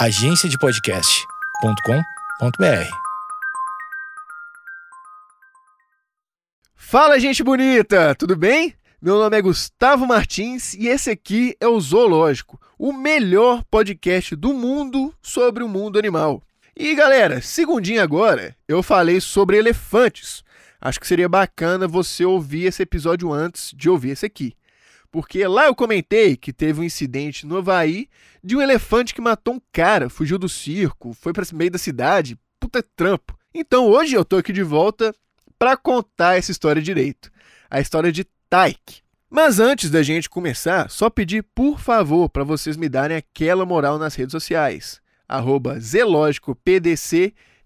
agenciadepodcast.com.br. Fala, gente bonita, tudo bem? Meu nome é Gustavo Martins e esse aqui é o Zoológico, o melhor podcast do mundo sobre o mundo animal. E galera, segundinho agora, eu falei sobre elefantes. Acho que seria bacana você ouvir esse episódio antes de ouvir esse aqui. Porque lá eu comentei que teve um incidente no Havaí de um elefante que matou um cara, fugiu do circo, foi para meio da cidade, puta trampo. Então hoje eu tô aqui de volta para contar essa história direito. A história de Taik. Mas antes da gente começar, só pedir por favor para vocês me darem aquela moral nas redes sociais. Arroba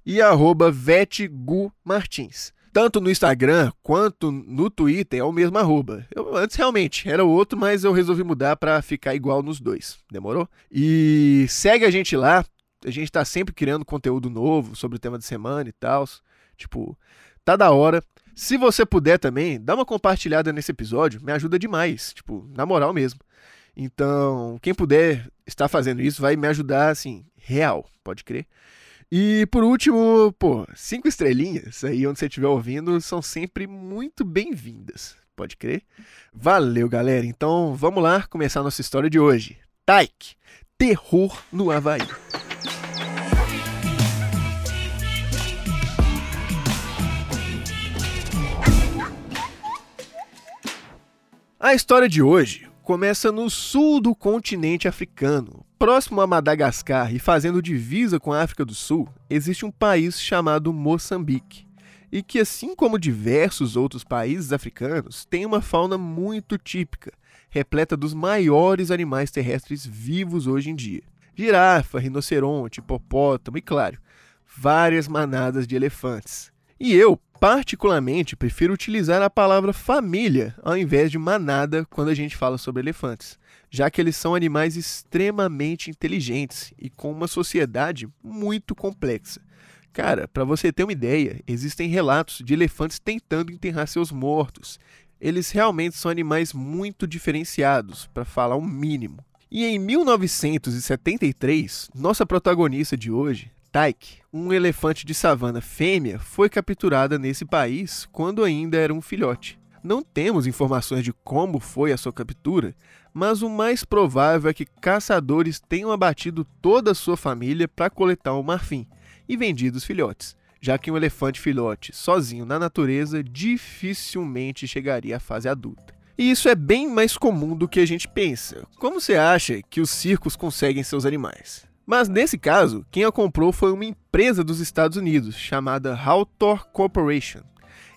e arroba VetGuMartins tanto no Instagram quanto no Twitter é o mesmo arroba. Eu, antes realmente era outro, mas eu resolvi mudar para ficar igual nos dois. Demorou? E segue a gente lá. A gente tá sempre criando conteúdo novo sobre o tema de semana e tal. Tipo, tá da hora. Se você puder também, dá uma compartilhada nesse episódio, me ajuda demais, tipo, na moral mesmo. Então, quem puder estar fazendo isso vai me ajudar assim, real, pode crer. E por último, pô, cinco estrelinhas aí onde você estiver ouvindo são sempre muito bem-vindas. Pode crer? Valeu, galera. Então vamos lá começar a nossa história de hoje. Taik, terror no Havaí. A história de hoje começa no sul do continente africano, próximo a Madagascar e fazendo divisa com a África do Sul, existe um país chamado Moçambique, e que, assim como diversos outros países africanos, tem uma fauna muito típica, repleta dos maiores animais terrestres vivos hoje em dia: girafa, rinoceronte, hipopótamo e, claro, várias manadas de elefantes. E eu, particularmente, prefiro utilizar a palavra família ao invés de manada quando a gente fala sobre elefantes, já que eles são animais extremamente inteligentes e com uma sociedade muito complexa. Cara, para você ter uma ideia, existem relatos de elefantes tentando enterrar seus mortos. Eles realmente são animais muito diferenciados, para falar o mínimo. E em 1973, nossa protagonista de hoje, Um elefante de savana fêmea, foi capturada nesse país quando ainda era um filhote. Não temos informações de como foi a sua captura, mas o mais provável é que caçadores tenham abatido toda a sua família para coletar o marfim e vendido os filhotes, já que um elefante filhote sozinho na natureza dificilmente chegaria à fase adulta. E isso é bem mais comum do que a gente pensa. Como você acha que os circos conseguem seus animais? Mas nesse caso, quem a comprou foi uma empresa dos Estados Unidos chamada Hawthorne Corporation.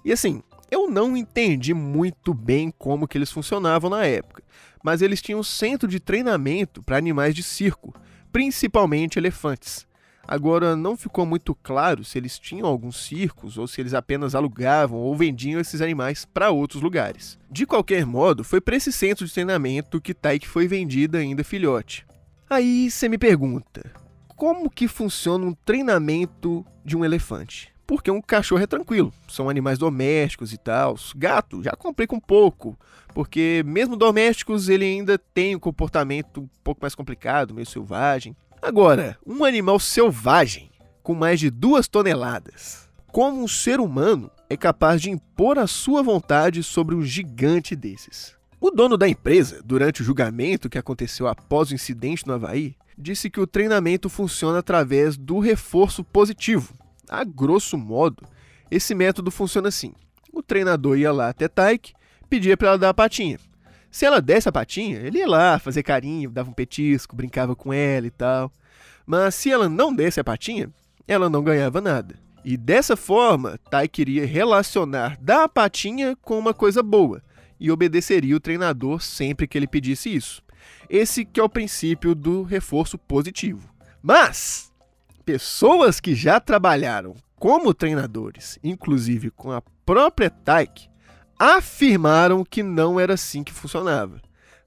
E assim, eu não entendi muito bem como que eles funcionavam na época, mas eles tinham um centro de treinamento para animais de circo, principalmente elefantes. Agora, não ficou muito claro se eles tinham alguns circos ou se eles apenas alugavam ou vendiam esses animais para outros lugares. De qualquer modo, foi para esse centro de treinamento que Taik foi vendida ainda filhote. Aí você me pergunta, como que funciona um treinamento de um elefante? Porque um cachorro é tranquilo, são animais domésticos e tal. Gato, já comprei com pouco, porque mesmo domésticos ele ainda tem um comportamento um pouco mais complicado, meio selvagem. Agora, um animal selvagem com mais de duas toneladas, como um ser humano é capaz de impor a sua vontade sobre um gigante desses? O dono da empresa, durante o julgamento que aconteceu após o incidente no Havaí, disse que o treinamento funciona através do reforço positivo. A grosso modo, esse método funciona assim: o treinador ia lá até Taik, pedia para ela dar a patinha. Se ela desse a patinha, ele ia lá fazer carinho, dava um petisco, brincava com ela e tal. Mas se ela não desse a patinha, ela não ganhava nada. E dessa forma, Tai queria relacionar dar a patinha com uma coisa boa, e obedeceria o treinador sempre que ele pedisse isso. Esse que é o princípio do reforço positivo. Mas pessoas que já trabalharam como treinadores, inclusive com a própria Taik, afirmaram que não era assim que funcionava.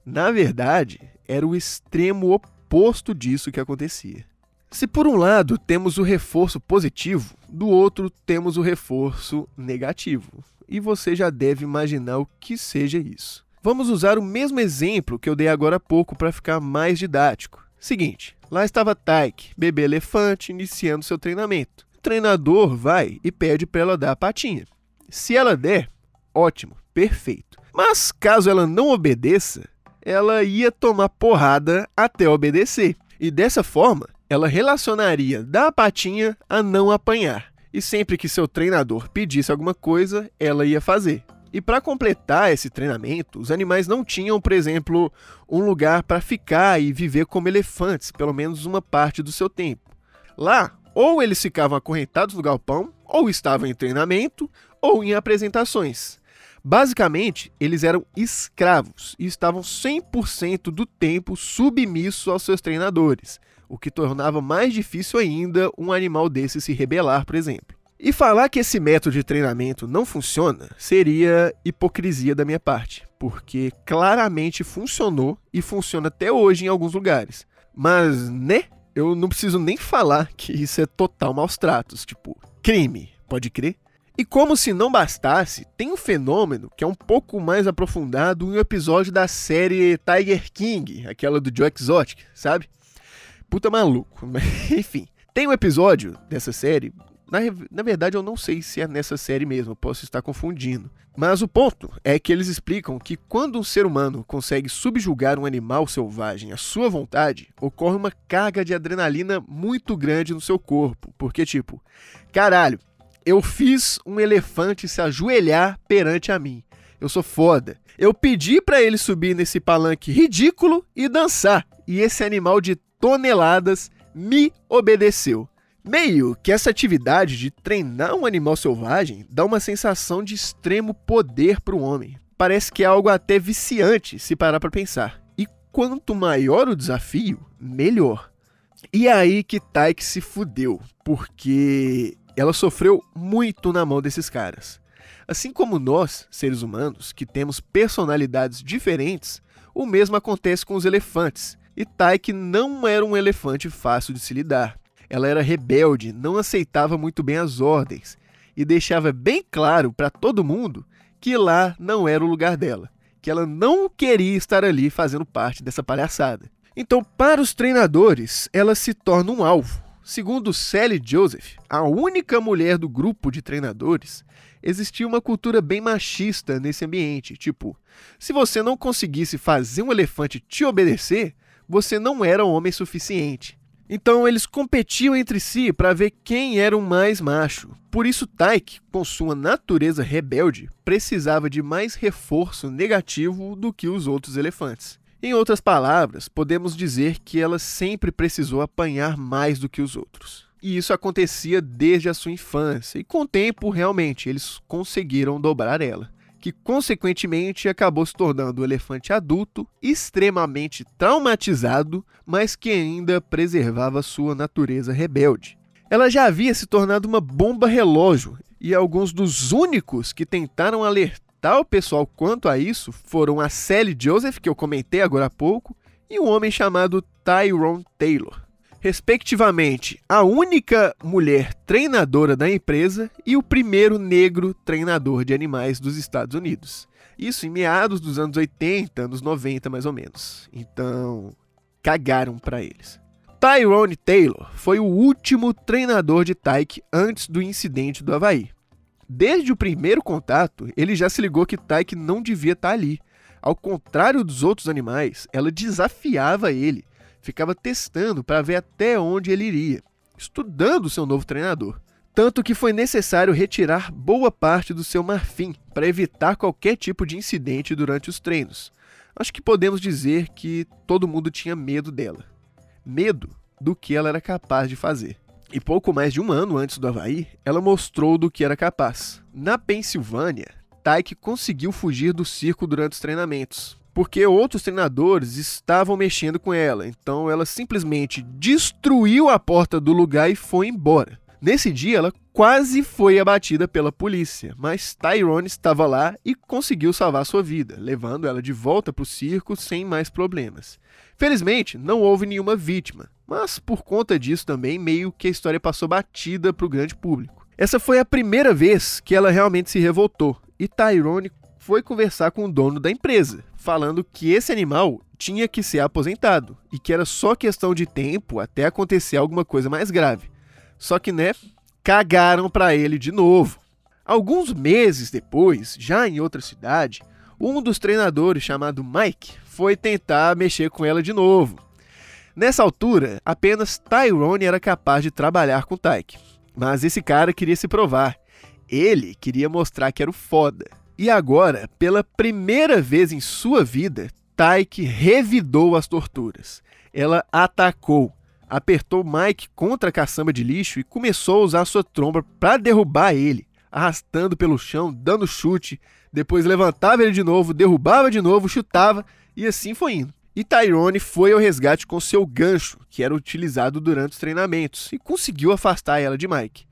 Na verdade, era o extremo oposto disso que acontecia. Se por um lado temos o reforço positivo, do outro temos o reforço negativo e você já deve imaginar o que seja isso. Vamos usar o mesmo exemplo que eu dei agora há pouco para ficar mais didático. Seguinte, lá estava Tyke, bebê elefante, iniciando seu treinamento. O treinador vai e pede para ela dar a patinha. Se ela der, ótimo, perfeito. Mas caso ela não obedeça, ela ia tomar porrada até obedecer. E dessa forma, ela relacionaria dar a patinha a não apanhar. E sempre que seu treinador pedisse alguma coisa, ela ia fazer. E para completar esse treinamento, os animais não tinham, por exemplo, um lugar para ficar e viver como elefantes, pelo menos uma parte do seu tempo. Lá, ou eles ficavam acorrentados no galpão, ou estavam em treinamento, ou em apresentações. Basicamente, eles eram escravos e estavam 100% do tempo submissos aos seus treinadores, o que tornava mais difícil ainda um animal desse se rebelar, por exemplo. E falar que esse método de treinamento não funciona seria hipocrisia da minha parte, porque claramente funcionou e funciona até hoje em alguns lugares. Mas, né? Eu não preciso nem falar que isso é total maus tratos, tipo, crime, pode crer? E como se não bastasse, tem um fenômeno que é um pouco mais aprofundado em um episódio da série Tiger King, aquela do Joe Exotic, sabe? Puta maluco, enfim. Tem um episódio dessa série, na, na verdade eu não sei se é nessa série mesmo, posso estar confundindo. Mas o ponto é que eles explicam que quando um ser humano consegue subjugar um animal selvagem à sua vontade, ocorre uma carga de adrenalina muito grande no seu corpo. Porque, tipo, caralho, eu fiz um elefante se ajoelhar perante a mim. Eu sou foda. Eu pedi para ele subir nesse palanque ridículo e dançar. E esse animal de toneladas me obedeceu. Meio que essa atividade de treinar um animal selvagem dá uma sensação de extremo poder para o homem. Parece que é algo até viciante se parar para pensar. E quanto maior o desafio, melhor. E é aí que Tyke se fudeu, porque ela sofreu muito na mão desses caras. Assim como nós, seres humanos, que temos personalidades diferentes, o mesmo acontece com os elefantes. E Tyke não era um elefante fácil de se lidar. Ela era rebelde, não aceitava muito bem as ordens e deixava bem claro para todo mundo que lá não era o lugar dela, que ela não queria estar ali fazendo parte dessa palhaçada. Então, para os treinadores, ela se torna um alvo, Segundo Sally Joseph, a única mulher do grupo de treinadores, existia uma cultura bem machista nesse ambiente. Tipo, se você não conseguisse fazer um elefante te obedecer, você não era homem suficiente. Então eles competiam entre si para ver quem era o mais macho. Por isso Tyke, com sua natureza rebelde, precisava de mais reforço negativo do que os outros elefantes. Em outras palavras, podemos dizer que ela sempre precisou apanhar mais do que os outros. E isso acontecia desde a sua infância, e com o tempo, realmente, eles conseguiram dobrar ela, que consequentemente acabou se tornando um elefante adulto, extremamente traumatizado, mas que ainda preservava sua natureza rebelde. Ela já havia se tornado uma bomba relógio, e alguns dos únicos que tentaram alertar o pessoal quanto a isso foram a Sally Joseph, que eu comentei agora há pouco, e um homem chamado Tyrone Taylor. Respectivamente, a única mulher treinadora da empresa e o primeiro negro treinador de animais dos Estados Unidos. Isso em meados dos anos 80, anos 90 mais ou menos. Então, cagaram para eles. Tyrone Taylor foi o último treinador de Tyke antes do incidente do Havaí. Desde o primeiro contato, ele já se ligou que Tyke não devia estar tá ali. Ao contrário dos outros animais, ela desafiava ele, ficava testando para ver até onde ele iria, estudando seu novo treinador. Tanto que foi necessário retirar boa parte do seu marfim para evitar qualquer tipo de incidente durante os treinos. Acho que podemos dizer que todo mundo tinha medo dela. Medo do que ela era capaz de fazer. E pouco mais de um ano antes do Havaí, ela mostrou do que era capaz. Na Pensilvânia, Tyke conseguiu fugir do circo durante os treinamentos, porque outros treinadores estavam mexendo com ela, então ela simplesmente destruiu a porta do lugar e foi embora. Nesse dia, ela quase foi abatida pela polícia, mas Tyrone estava lá e conseguiu salvar sua vida, levando ela de volta para o circo sem mais problemas. Felizmente, não houve nenhuma vítima, mas por conta disso também meio que a história passou batida para o grande público. Essa foi a primeira vez que ela realmente se revoltou, e Tyrone foi conversar com o dono da empresa, falando que esse animal tinha que ser aposentado e que era só questão de tempo até acontecer alguma coisa mais grave. Só que, né, cagaram para ele de novo. Alguns meses depois, já em outra cidade, um dos treinadores, chamado Mike, foi tentar mexer com ela de novo. Nessa altura, apenas Tyrone era capaz de trabalhar com Tyke. Mas esse cara queria se provar. Ele queria mostrar que era o foda. E agora, pela primeira vez em sua vida, Tyke revidou as torturas. Ela atacou, apertou Mike contra a caçamba de lixo e começou a usar sua tromba para derrubar ele, arrastando pelo chão, dando chute, depois levantava ele de novo, derrubava de novo, chutava e assim foi indo. E Tyrone foi ao resgate com seu gancho, que era utilizado durante os treinamentos, e conseguiu afastar ela de Mike.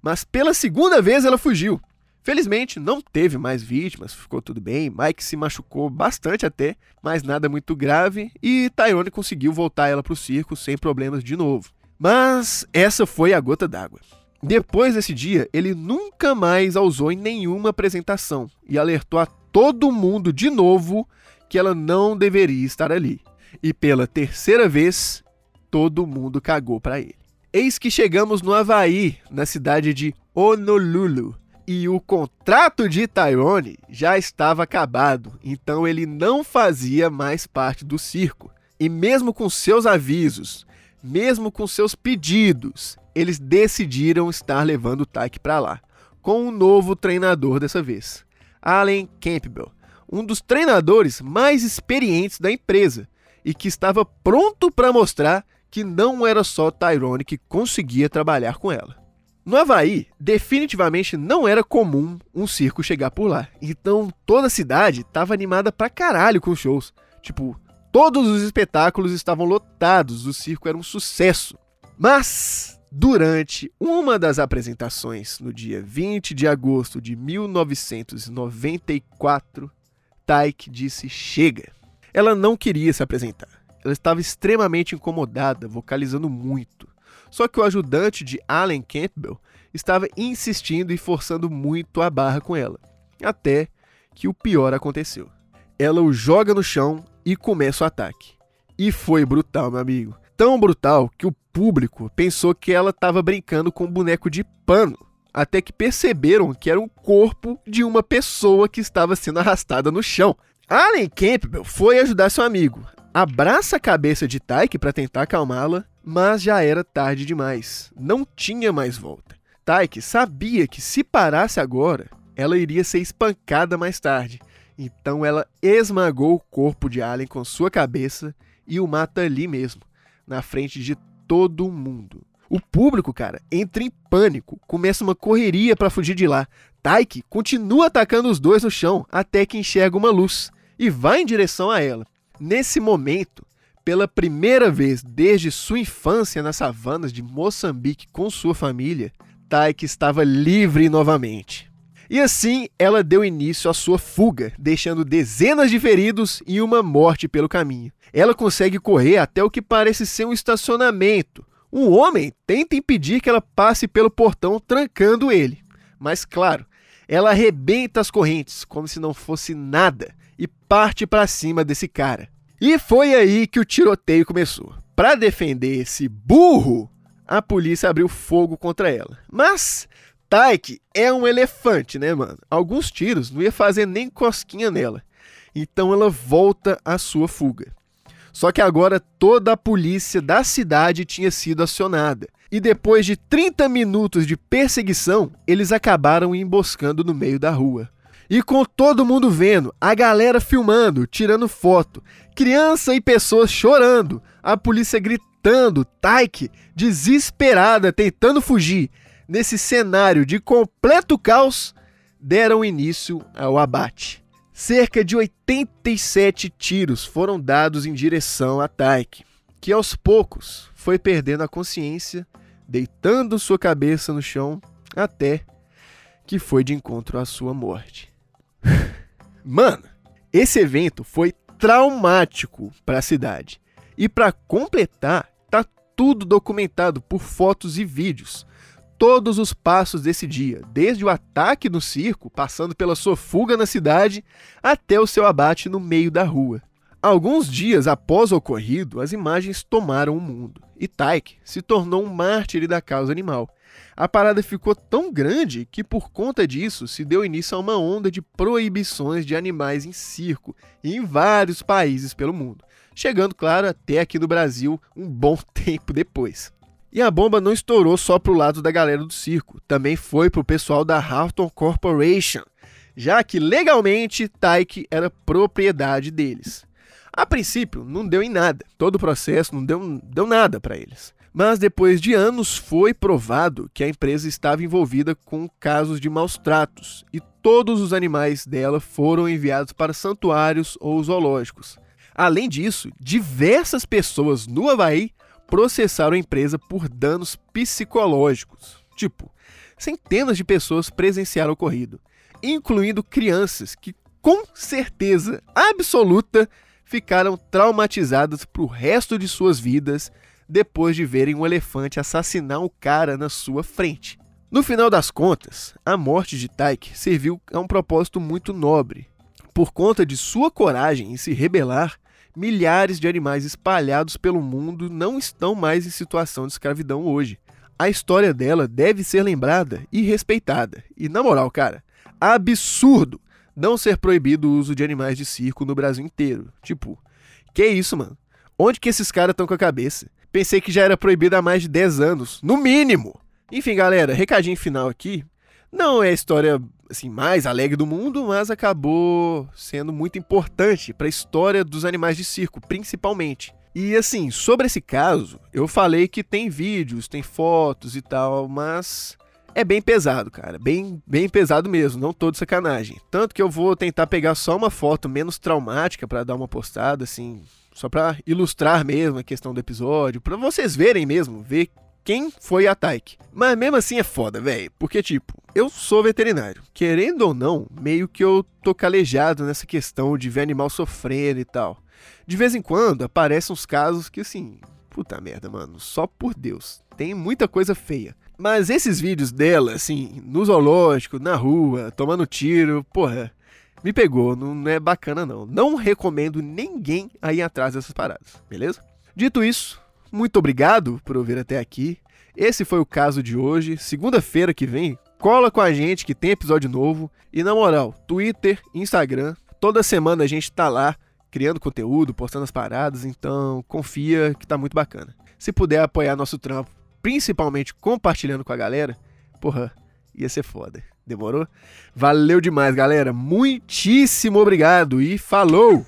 Mas pela segunda vez ela fugiu. Felizmente não teve mais vítimas, ficou tudo bem. Mike se machucou bastante até, mas nada muito grave, e Tyrone conseguiu voltar ela para o circo sem problemas de novo. Mas essa foi a gota d'água. Depois desse dia, ele nunca mais a usou em nenhuma apresentação e alertou a todo mundo de novo que ela não deveria estar ali. E pela terceira vez, todo mundo cagou para ele. Eis que chegamos no Havaí, na cidade de Honolulu e o contrato de Tyrone já estava acabado, então ele não fazia mais parte do circo. E mesmo com seus avisos, mesmo com seus pedidos, eles decidiram estar levando o Tyke para lá, com um novo treinador dessa vez, Allen Campbell, um dos treinadores mais experientes da empresa e que estava pronto para mostrar que não era só Tyrone que conseguia trabalhar com ela. No Havaí, definitivamente não era comum um circo chegar por lá. Então toda a cidade estava animada pra caralho com os shows. Tipo, todos os espetáculos estavam lotados, o circo era um sucesso. Mas, durante uma das apresentações, no dia 20 de agosto de 1994, Tyke disse chega. Ela não queria se apresentar. Ela estava extremamente incomodada, vocalizando muito. Só que o ajudante de Allen Campbell estava insistindo e forçando muito a barra com ela. Até que o pior aconteceu. Ela o joga no chão e começa o ataque. E foi brutal, meu amigo. Tão brutal que o público pensou que ela estava brincando com um boneco de pano. Até que perceberam que era o corpo de uma pessoa que estava sendo arrastada no chão. Allen Campbell foi ajudar seu amigo. Abraça a cabeça de Tyke para tentar acalmá-la mas já era tarde demais. Não tinha mais volta. Tyke sabia que se parasse agora, ela iria ser espancada mais tarde. Então ela esmagou o corpo de Allen com sua cabeça e o mata ali mesmo, na frente de todo mundo. O público, cara, entra em pânico, começa uma correria para fugir de lá. Tyke continua atacando os dois no chão até que enxerga uma luz e vai em direção a ela. Nesse momento, pela primeira vez desde sua infância nas savanas de Moçambique com sua família, Taiki estava livre novamente. E assim ela deu início à sua fuga, deixando dezenas de feridos e uma morte pelo caminho. Ela consegue correr até o que parece ser um estacionamento. Um homem tenta impedir que ela passe pelo portão, trancando ele. Mas, claro, ela arrebenta as correntes como se não fosse nada e parte para cima desse cara. E foi aí que o tiroteio começou. Para defender esse burro, a polícia abriu fogo contra ela. Mas Tyke é um elefante, né, mano? Alguns tiros não ia fazer nem cosquinha nela. Então ela volta à sua fuga. Só que agora toda a polícia da cidade tinha sido acionada. E depois de 30 minutos de perseguição, eles acabaram emboscando no meio da rua. E com todo mundo vendo, a galera filmando, tirando foto, criança e pessoas chorando, a polícia gritando, Taiki desesperada tentando fugir. Nesse cenário de completo caos, deram início ao abate. Cerca de 87 tiros foram dados em direção a Taiki, que aos poucos foi perdendo a consciência, deitando sua cabeça no chão até que foi de encontro à sua morte. Mano, esse evento foi traumático para a cidade. E para completar, tá tudo documentado por fotos e vídeos. todos os passos desse dia, desde o ataque no circo, passando pela sua fuga na cidade, até o seu abate no meio da rua. Alguns dias após o ocorrido, as imagens tomaram o mundo e Tyke se tornou um mártir da causa animal. A parada ficou tão grande que, por conta disso, se deu início a uma onda de proibições de animais em circo em vários países pelo mundo, chegando, claro, até aqui no Brasil um bom tempo depois. E a bomba não estourou só para o lado da galera do circo, também foi para o pessoal da Harton Corporation, já que legalmente Tyke era propriedade deles. A princípio, não deu em nada. Todo o processo não deu, deu nada para eles. Mas depois de anos foi provado que a empresa estava envolvida com casos de maus tratos e todos os animais dela foram enviados para santuários ou zoológicos. Além disso, diversas pessoas no Havaí processaram a empresa por danos psicológicos. Tipo, centenas de pessoas presenciaram o ocorrido, incluindo crianças que, com certeza absoluta, ficaram traumatizadas para o resto de suas vidas depois de verem um elefante assassinar um cara na sua frente. No final das contas, a morte de Tyke serviu a um propósito muito nobre. Por conta de sua coragem em se rebelar, milhares de animais espalhados pelo mundo não estão mais em situação de escravidão hoje. A história dela deve ser lembrada e respeitada. E na moral, cara, absurdo não ser proibido o uso de animais de circo no Brasil inteiro. Tipo, que isso, mano? Onde que esses caras estão com a cabeça? Pensei que já era proibido há mais de 10 anos, no mínimo. Enfim, galera, recadinho final aqui. Não é a história assim mais alegre do mundo, mas acabou sendo muito importante para a história dos animais de circo, principalmente. E assim, sobre esse caso, eu falei que tem vídeos, tem fotos e tal, mas é bem pesado, cara. Bem, bem pesado mesmo, não todo sacanagem. Tanto que eu vou tentar pegar só uma foto menos traumática para dar uma postada, assim, só para ilustrar mesmo a questão do episódio, para vocês verem mesmo, ver quem foi a Taik. Mas mesmo assim é foda, velho. Porque, tipo, eu sou veterinário. Querendo ou não, meio que eu tô calejado nessa questão de ver animal sofrendo e tal. De vez em quando aparecem uns casos que, assim, puta merda, mano, só por Deus. Tem muita coisa feia. Mas esses vídeos dela, assim, no zoológico, na rua, tomando tiro, porra, me pegou, não é bacana não. Não recomendo ninguém aí atrás dessas paradas, beleza? Dito isso, muito obrigado por ouvir até aqui. Esse foi o caso de hoje. Segunda-feira que vem, cola com a gente que tem episódio novo. E na moral, Twitter, Instagram, toda semana a gente tá lá criando conteúdo, postando as paradas, então confia que tá muito bacana. Se puder apoiar nosso trampo principalmente compartilhando com a galera, porra, ia ser foda. Demorou? Valeu demais, galera. Muitíssimo obrigado e falou!